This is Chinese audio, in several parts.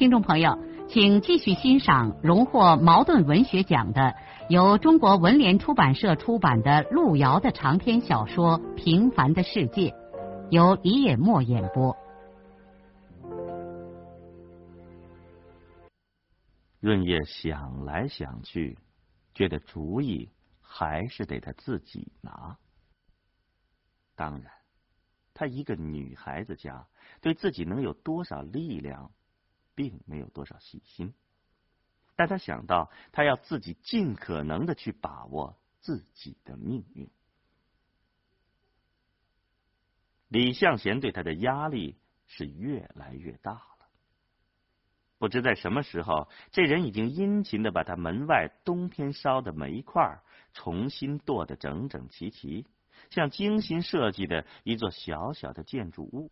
听众朋友，请继续欣赏荣获茅盾文学奖的、由中国文联出版社出版的路遥的长篇小说《平凡的世界》，由李野墨演播。润叶想来想去，觉得主意还是得他自己拿。当然，她一个女孩子家，对自己能有多少力量？并没有多少细心，但他想到，他要自己尽可能的去把握自己的命运。李向贤对他的压力是越来越大了。不知在什么时候，这人已经殷勤的把他门外冬天烧的煤块重新剁得整整齐齐，像精心设计的一座小小的建筑物。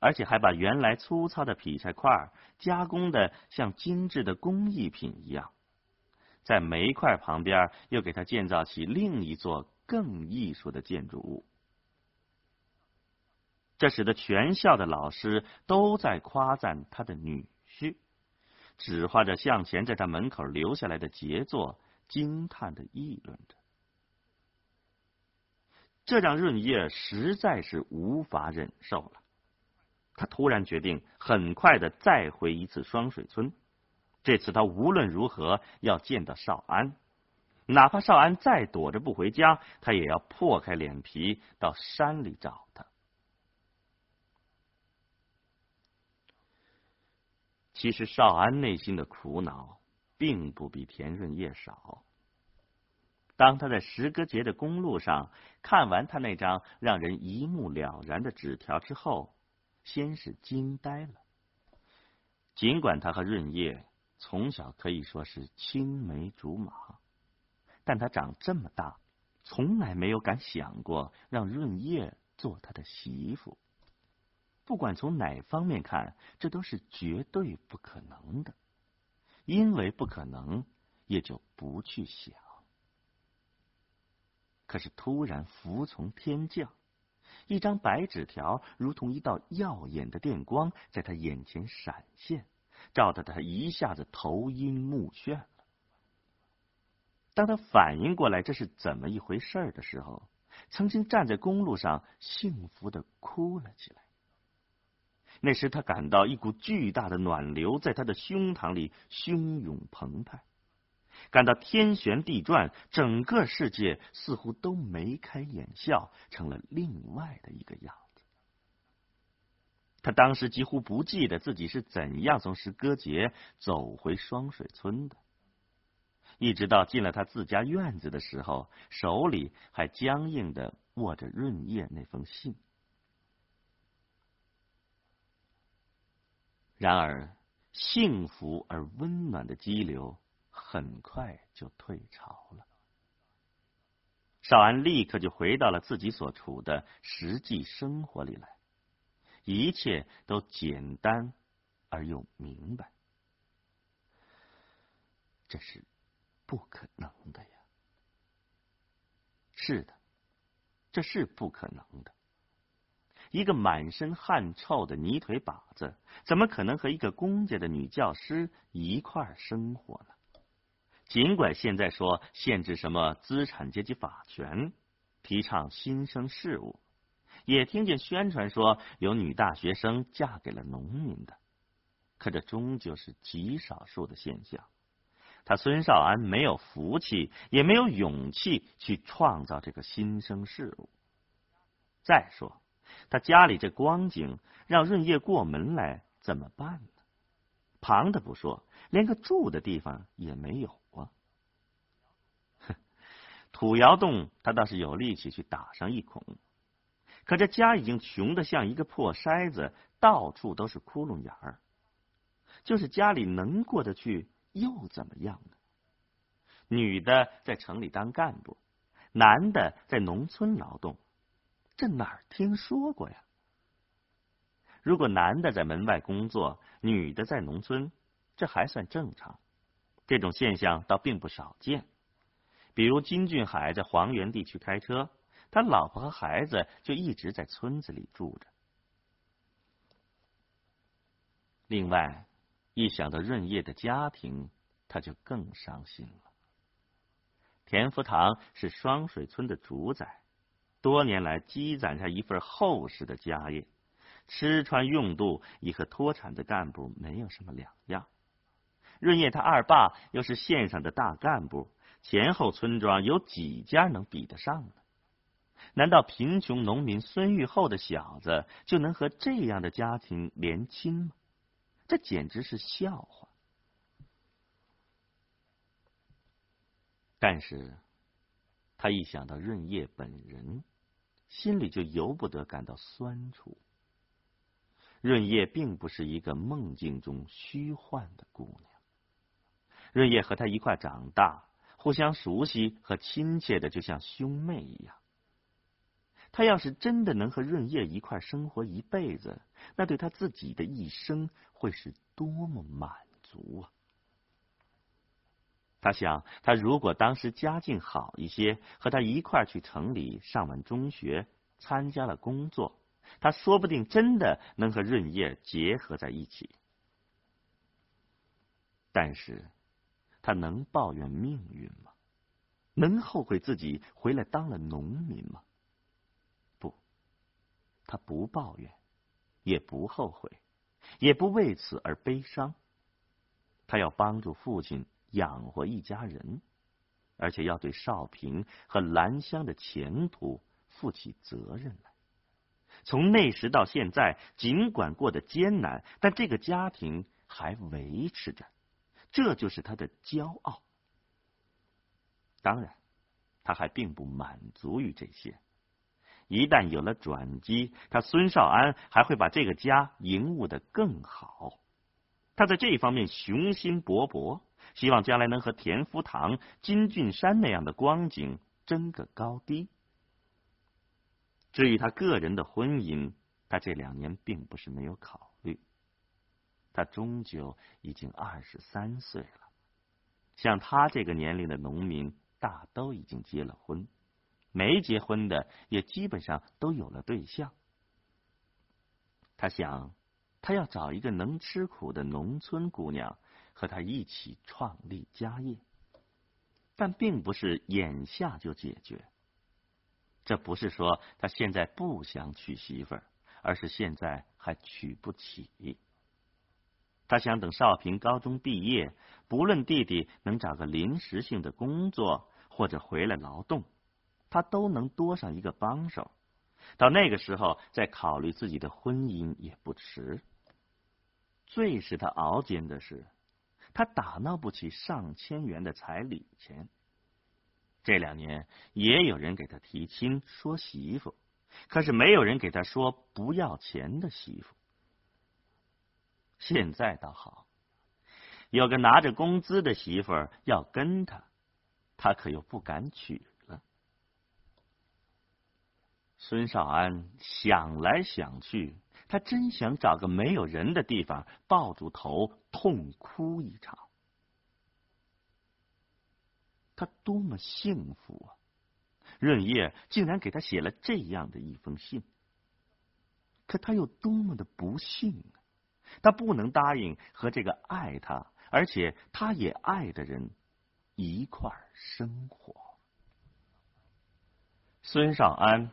而且还把原来粗糙的劈柴块加工的像精致的工艺品一样，在煤块旁边又给他建造起另一座更艺术的建筑物。这使得全校的老师都在夸赞他的女婿，指画着向前在他门口留下来的杰作，惊叹的议论着。这让润叶实在是无法忍受了。他突然决定，很快的再回一次双水村。这次他无论如何要见到少安，哪怕少安再躲着不回家，他也要破开脸皮到山里找他。其实少安内心的苦恼并不比田润叶少。当他在石歌节的公路上看完他那张让人一目了然的纸条之后，先是惊呆了。尽管他和润叶从小可以说是青梅竹马，但他长这么大，从来没有敢想过让润叶做他的媳妇。不管从哪方面看，这都是绝对不可能的。因为不可能，也就不去想。可是突然服从天降。一张白纸条如同一道耀眼的电光，在他眼前闪现，照得他一下子头晕目眩了。当他反应过来这是怎么一回事的时候，曾经站在公路上幸福的哭了起来。那时他感到一股巨大的暖流在他的胸膛里汹涌澎湃。感到天旋地转，整个世界似乎都眉开眼笑，成了另外的一个样子。他当时几乎不记得自己是怎样从石歌节走回双水村的，一直到进了他自家院子的时候，手里还僵硬的握着润叶那封信。然而，幸福而温暖的激流。很快就退潮了。少安立刻就回到了自己所处的实际生活里来，一切都简单而又明白。这是不可能的呀！是的，这是不可能的。一个满身汗臭的泥腿把子，怎么可能和一个公家的女教师一块生活呢？尽管现在说限制什么资产阶级法权，提倡新生事物，也听见宣传说有女大学生嫁给了农民的，可这终究是极少数的现象。他孙少安没有福气，也没有勇气去创造这个新生事物。再说，他家里这光景，让润叶过门来怎么办呢？旁的不说，连个住的地方也没有。土窑洞，他倒是有力气去打上一孔，可这家已经穷的像一个破筛子，到处都是窟窿眼儿。就是家里能过得去又怎么样呢？女的在城里当干部，男的在农村劳动，这哪儿听说过呀？如果男的在门外工作，女的在农村，这还算正常。这种现象倒并不少见。比如金俊海在黄原地区开车，他老婆和孩子就一直在村子里住着。另外，一想到润叶的家庭，他就更伤心了。田福堂是双水村的主宰，多年来积攒下一份厚实的家业，吃穿用度已和脱产的干部没有什么两样。润叶他二爸又是县上的大干部。前后村庄有几家能比得上呢？难道贫穷农民孙玉厚的小子就能和这样的家庭连亲吗？这简直是笑话！但是，他一想到润叶本人，心里就由不得感到酸楚。润叶并不是一个梦境中虚幻的姑娘，润叶和他一块长大。互相熟悉和亲切的，就像兄妹一样。他要是真的能和润叶一块生活一辈子，那对他自己的一生会是多么满足啊！他想，他如果当时家境好一些，和他一块去城里上完中学，参加了工作，他说不定真的能和润叶结合在一起。但是。他能抱怨命运吗？能后悔自己回来当了农民吗？不，他不抱怨，也不后悔，也不为此而悲伤。他要帮助父亲养活一家人，而且要对少平和兰香的前途负起责任来。从那时到现在，尽管过得艰难，但这个家庭还维持着。这就是他的骄傲。当然，他还并不满足于这些。一旦有了转机，他孙少安还会把这个家营务的更好。他在这方面雄心勃勃，希望将来能和田福堂、金俊山那样的光景争个高低。至于他个人的婚姻，他这两年并不是没有考虑。他终究已经二十三岁了，像他这个年龄的农民，大都已经结了婚，没结婚的也基本上都有了对象。他想，他要找一个能吃苦的农村姑娘，和他一起创立家业，但并不是眼下就解决。这不是说他现在不想娶媳妇儿，而是现在还娶不起。他想等少平高中毕业，不论弟弟能找个临时性的工作或者回来劳动，他都能多上一个帮手。到那个时候再考虑自己的婚姻也不迟。最使他熬煎的是，他打闹不起上千元的彩礼钱。这两年也有人给他提亲说媳妇，可是没有人给他说不要钱的媳妇。现在倒好，有个拿着工资的媳妇儿要跟他，他可又不敢娶了。孙少安想来想去，他真想找个没有人的地方，抱住头痛哭一场。他多么幸福啊！润叶竟然给他写了这样的一封信，可他又多么的不幸啊！他不能答应和这个爱他，而且他也爱的人一块儿生活。孙少安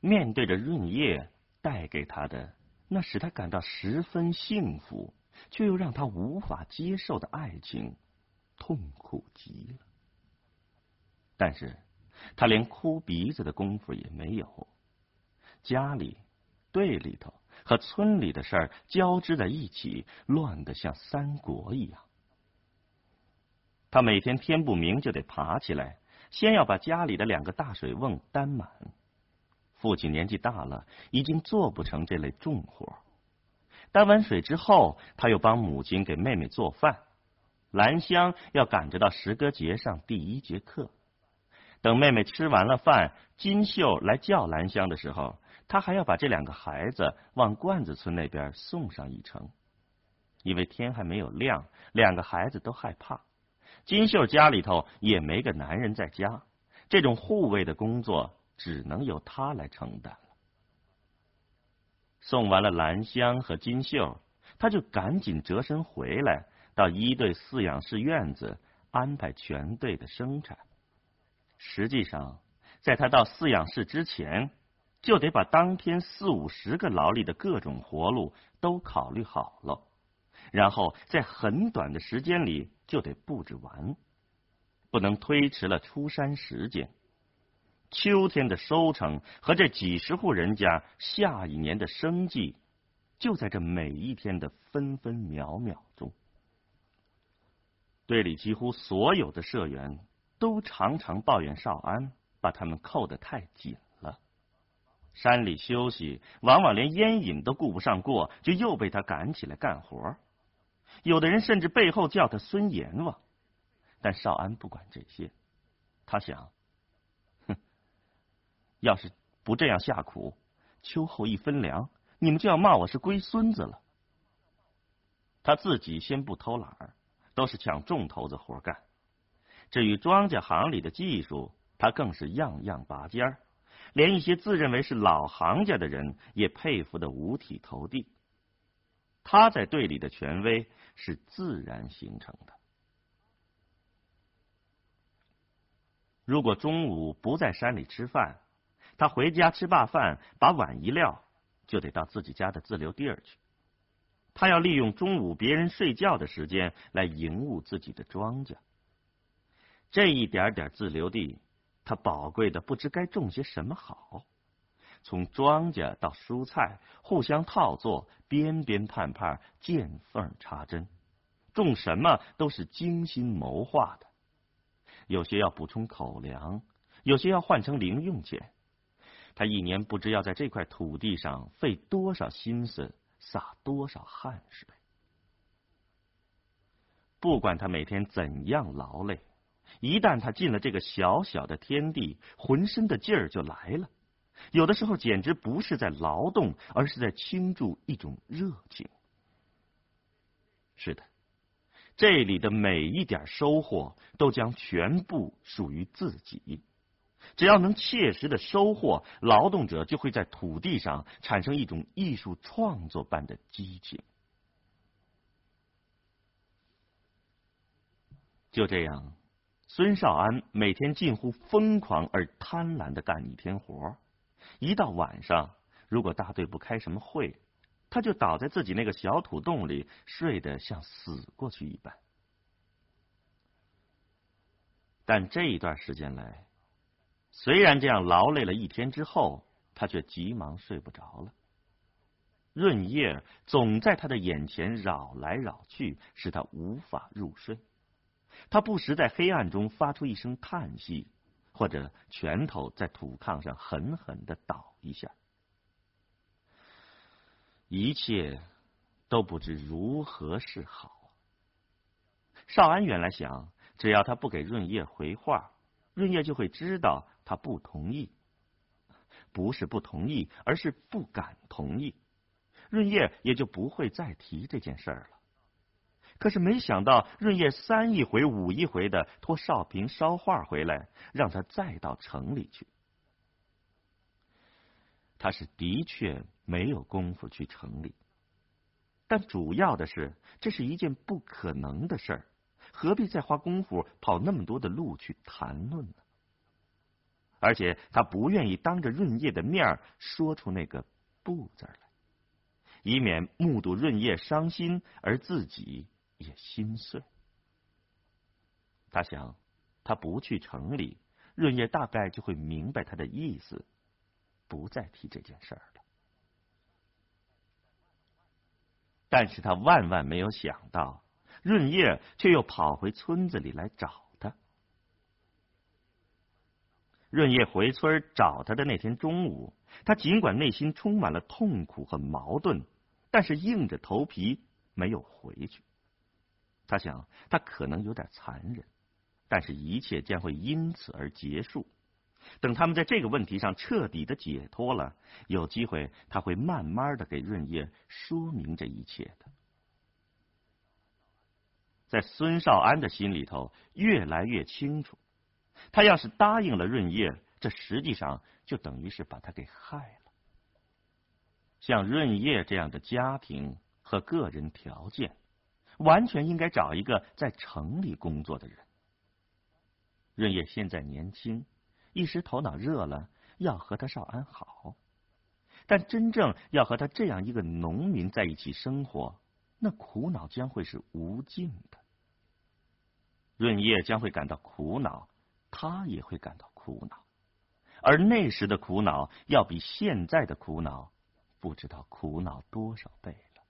面对着润叶带给他的那使他感到十分幸福，却又让他无法接受的爱情，痛苦极了。但是他连哭鼻子的功夫也没有，家里、队里头。和村里的事儿交织在一起，乱得像三国一样。他每天天不明就得爬起来，先要把家里的两个大水瓮担满。父亲年纪大了，已经做不成这类重活，担完水之后，他又帮母亲给妹妹做饭。兰香要赶着到石歌节上第一节课。等妹妹吃完了饭，金秀来叫兰香的时候，他还要把这两个孩子往罐子村那边送上一程。因为天还没有亮，两个孩子都害怕。金秀家里头也没个男人在家，这种护卫的工作只能由他来承担了。送完了兰香和金秀，他就赶紧折身回来，到一队饲养室院子安排全队的生产。实际上，在他到饲养室之前，就得把当天四五十个劳力的各种活路都考虑好了，然后在很短的时间里就得布置完，不能推迟了出山时间。秋天的收成和这几十户人家下一年的生计，就在这每一天的分分秒秒中。队里几乎所有的社员都常常抱怨少安把他们扣得太紧。山里休息，往往连烟瘾都顾不上过，就又被他赶起来干活。有的人甚至背后叫他孙阎王，但少安不管这些，他想。哼要是不这样下苦，秋后一分粮，你们就要骂我是龟孙子了。他自己先不偷懒儿，都是抢重头子活干。至于庄稼行里的技术，他更是样样拔尖儿，连一些自认为是老行家的人也佩服的五体投地。他在队里的权威是自然形成的。如果中午不在山里吃饭，他回家吃罢饭，把碗一撂，就得到自己家的自留地儿去。他要利用中午别人睡觉的时间来营务自己的庄稼。这一点点自留地，他宝贵的不知该种些什么好。从庄稼到蔬菜，互相套作，边边盼盼，见缝插针，种什么都是精心谋划的。有些要补充口粮，有些要换成零用钱。他一年不知要在这块土地上费多少心思，洒多少汗水。不管他每天怎样劳累，一旦他进了这个小小的天地，浑身的劲儿就来了。有的时候简直不是在劳动，而是在倾注一种热情。是的，这里的每一点收获都将全部属于自己。只要能切实的收获，劳动者就会在土地上产生一种艺术创作般的激情。就这样，孙少安每天近乎疯狂而贪婪的干一天活。一到晚上，如果大队不开什么会，他就倒在自己那个小土洞里，睡得像死过去一般。但这一段时间来，虽然这样劳累了一天之后，他却急忙睡不着了。润叶总在他的眼前扰来扰去，使他无法入睡。他不时在黑暗中发出一声叹息，或者拳头在土炕上狠狠的捣一下。一切都不知如何是好。少安原来想，只要他不给润叶回话，润叶就会知道。他不同意，不是不同意，而是不敢同意。润叶也就不会再提这件事儿了。可是没想到，润叶三一回五一回的托少平捎话回来，让他再到城里去。他是的确没有功夫去城里，但主要的是，这是一件不可能的事儿，何必再花功夫跑那么多的路去谈论呢？而且他不愿意当着润叶的面儿说出那个“不”字来，以免目睹润叶伤心，而自己也心碎。他想，他不去城里，润叶大概就会明白他的意思，不再提这件事儿了。但是他万万没有想到，润叶却又跑回村子里来找他。润叶回村找他的那天中午，他尽管内心充满了痛苦和矛盾，但是硬着头皮没有回去。他想，他可能有点残忍，但是一切将会因此而结束。等他们在这个问题上彻底的解脱了，有机会他会慢慢的给润叶说明这一切的。在孙少安的心里头，越来越清楚，他要是答应了润叶，这实际上就等于是把他给害了。像润叶这样的家庭和个人条件，完全应该找一个在城里工作的人。润叶现在年轻。一时头脑热了，要和他少安好，但真正要和他这样一个农民在一起生活，那苦恼将会是无尽的。润叶将会感到苦恼，他也会感到苦恼，而那时的苦恼要比现在的苦恼不知道苦恼多少倍了。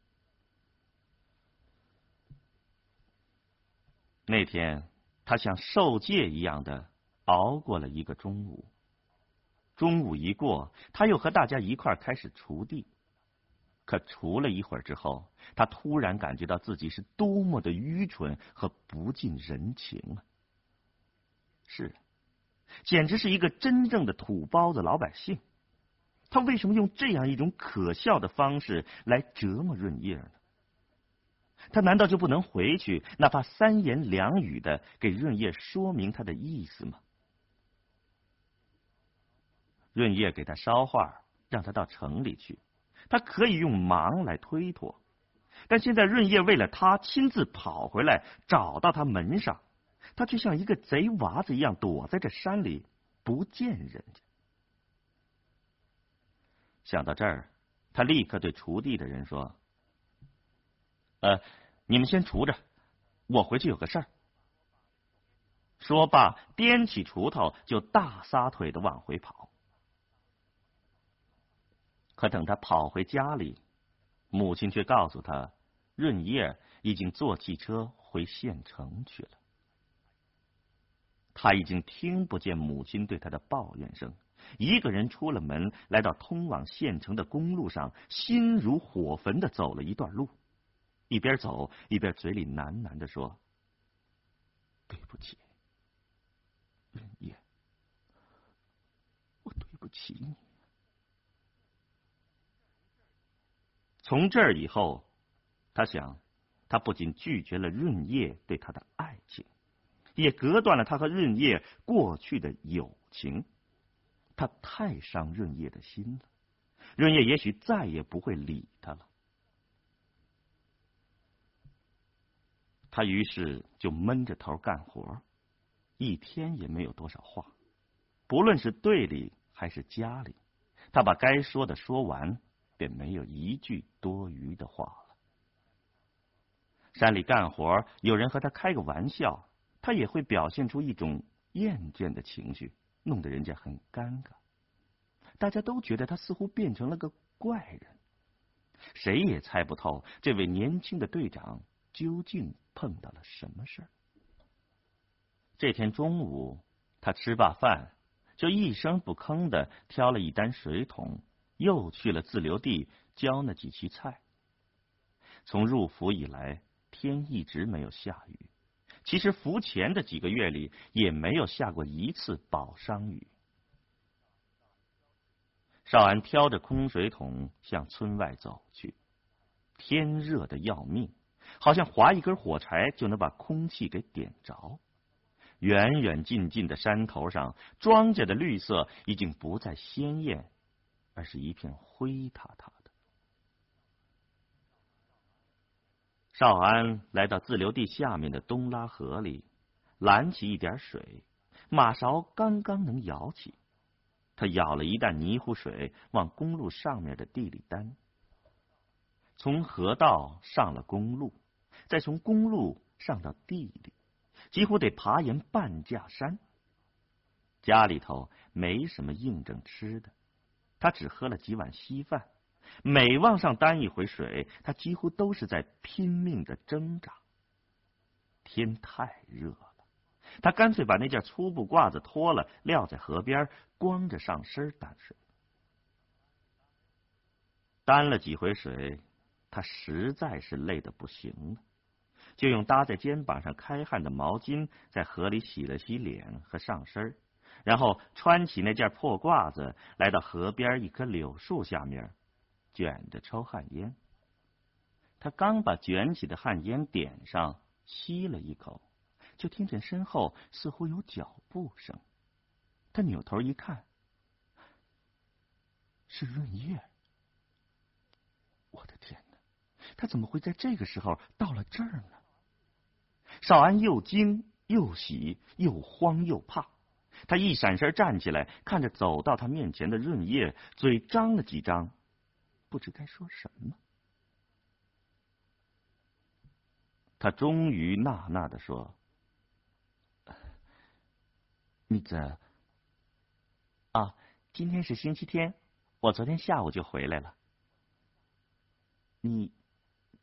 那天，他像受戒一样的。熬过了一个中午，中午一过，他又和大家一块开始锄地。可锄了一会儿之后，他突然感觉到自己是多么的愚蠢和不近人情啊！是，简直是一个真正的土包子老百姓。他为什么用这样一种可笑的方式来折磨润叶呢？他难道就不能回去，哪怕三言两语的给润叶说明他的意思吗？润叶给他捎话，让他到城里去。他可以用忙来推脱，但现在润叶为了他亲自跑回来，找到他门上，他却像一个贼娃子一样躲在这山里，不见人家。想到这儿，他立刻对锄地的人说：“呃，你们先锄着，我回去有个事儿。”说罢，掂起锄头就大撒腿的往回跑。可等他跑回家里，母亲却告诉他，润叶已经坐汽车回县城去了。他已经听不见母亲对他的抱怨声，一个人出了门，来到通往县城的公路上，心如火焚的走了一段路，一边走一边嘴里喃喃的说：“对不起，润叶，我对不起你。”从这儿以后，他想，他不仅拒绝了润叶对他的爱情，也隔断了他和润叶过去的友情。他太伤润叶的心了，润叶也许再也不会理他了。他于是就闷着头干活，一天也没有多少话。不论是队里还是家里，他把该说的说完。便没有一句多余的话了。山里干活，有人和他开个玩笑，他也会表现出一种厌倦的情绪，弄得人家很尴尬。大家都觉得他似乎变成了个怪人，谁也猜不透这位年轻的队长究竟碰到了什么事儿。这天中午，他吃罢饭，就一声不吭的挑了一担水桶。又去了自留地浇那几畦菜。从入伏以来，天一直没有下雨。其实伏前的几个月里，也没有下过一次宝商雨。少安挑着空水桶向村外走去，天热的要命，好像划一根火柴就能把空气给点着。远远近近的山头上，庄稼的绿色已经不再鲜艳。而是一片灰塌塌的。少安来到自留地下面的东拉河里，拦起一点水，马勺刚刚能舀起。他舀了一担泥糊水，往公路上面的地里担。从河道上了公路，再从公路上到地里，几乎得爬沿半架山。家里头没什么硬正吃的。他只喝了几碗稀饭，每往上担一回水，他几乎都是在拼命的挣扎。天太热了，他干脆把那件粗布褂子脱了，撂在河边，光着上身担水。担了几回水，他实在是累得不行了，就用搭在肩膀上开汗的毛巾在河里洗了洗脸和上身，然后穿起那件破褂子，来到河边一棵柳树下面，卷着抽旱烟。他刚把卷起的旱烟点上，吸了一口，就听见身后似乎有脚步声。他扭头一看，是润叶。我的天哪，他怎么会在这个时候到了这儿呢？少安又惊又喜，又慌又怕。他一闪身站起来，看着走到他面前的润叶，嘴张了几张，不知该说什么。他终于呐呐的说：“那个啊，今天是星期天，我昨天下午就回来了。你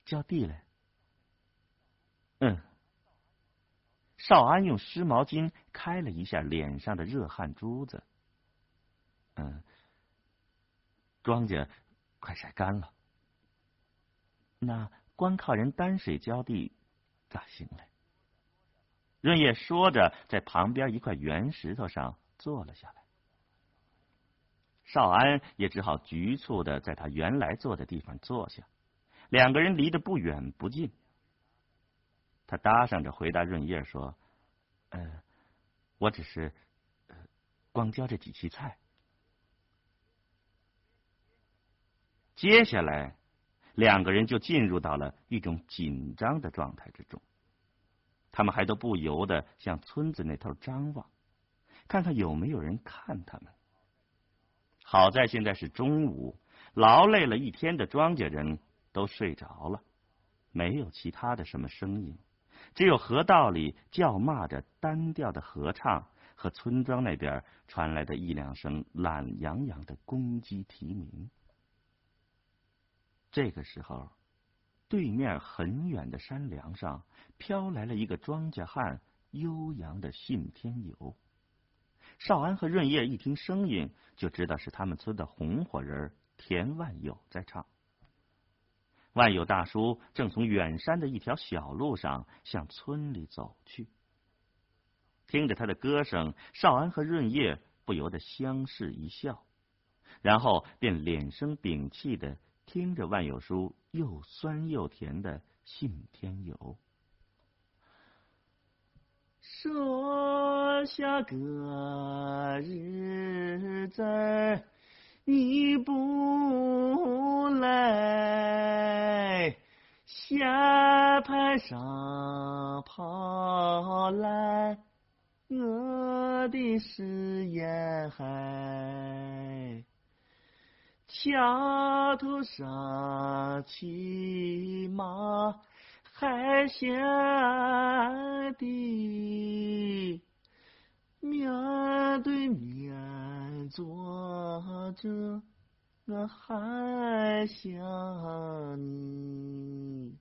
叫弟嘞？嗯。”少安用湿毛巾开了一下脸上的热汗珠子。嗯，庄稼快晒干了，那光靠人担水浇地咋行嘞？润叶说着，在旁边一块圆石头上坐了下来。少安也只好局促的在他原来坐的地方坐下，两个人离得不远不近。他搭上着回答润叶说：“呃，我只是光教这几期菜。”接下来，两个人就进入到了一种紧张的状态之中。他们还都不由得向村子那头张望，看看有没有人看他们。好在现在是中午，劳累了一天的庄稼人都睡着了，没有其他的什么声音。只有河道里叫骂着单调的合唱，和村庄那边传来的一两声懒洋洋的公鸡啼鸣。这个时候，对面很远的山梁上飘来了一个庄稼汉悠扬的信天游。少安和润叶一听声音，就知道是他们村的红火人田万友在唱。万有大叔正从远山的一条小路上向村里走去，听着他的歌声，少安和润叶不由得相视一笑，然后便敛声屏气的听着万有叔又酸又甜的《信天游》，说下个日子。你不来，下盘上跑来，我的誓言还，桥头上骑马还下的。着，我还想你。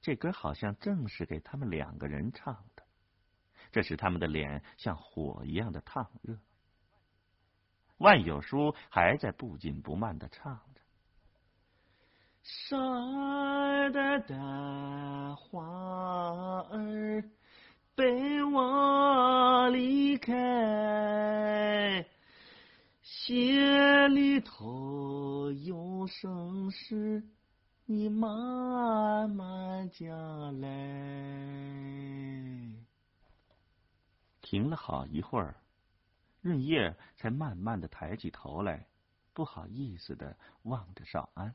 这歌好像正是给他们两个人唱的，这使他们的脸像火一样的烫热。万有书还在不紧不慢的唱着：“山的大花儿。”被我离开，心里头有声事，你慢慢讲来。停了好一会儿，润叶才慢慢的抬起头来，不好意思的望着少安。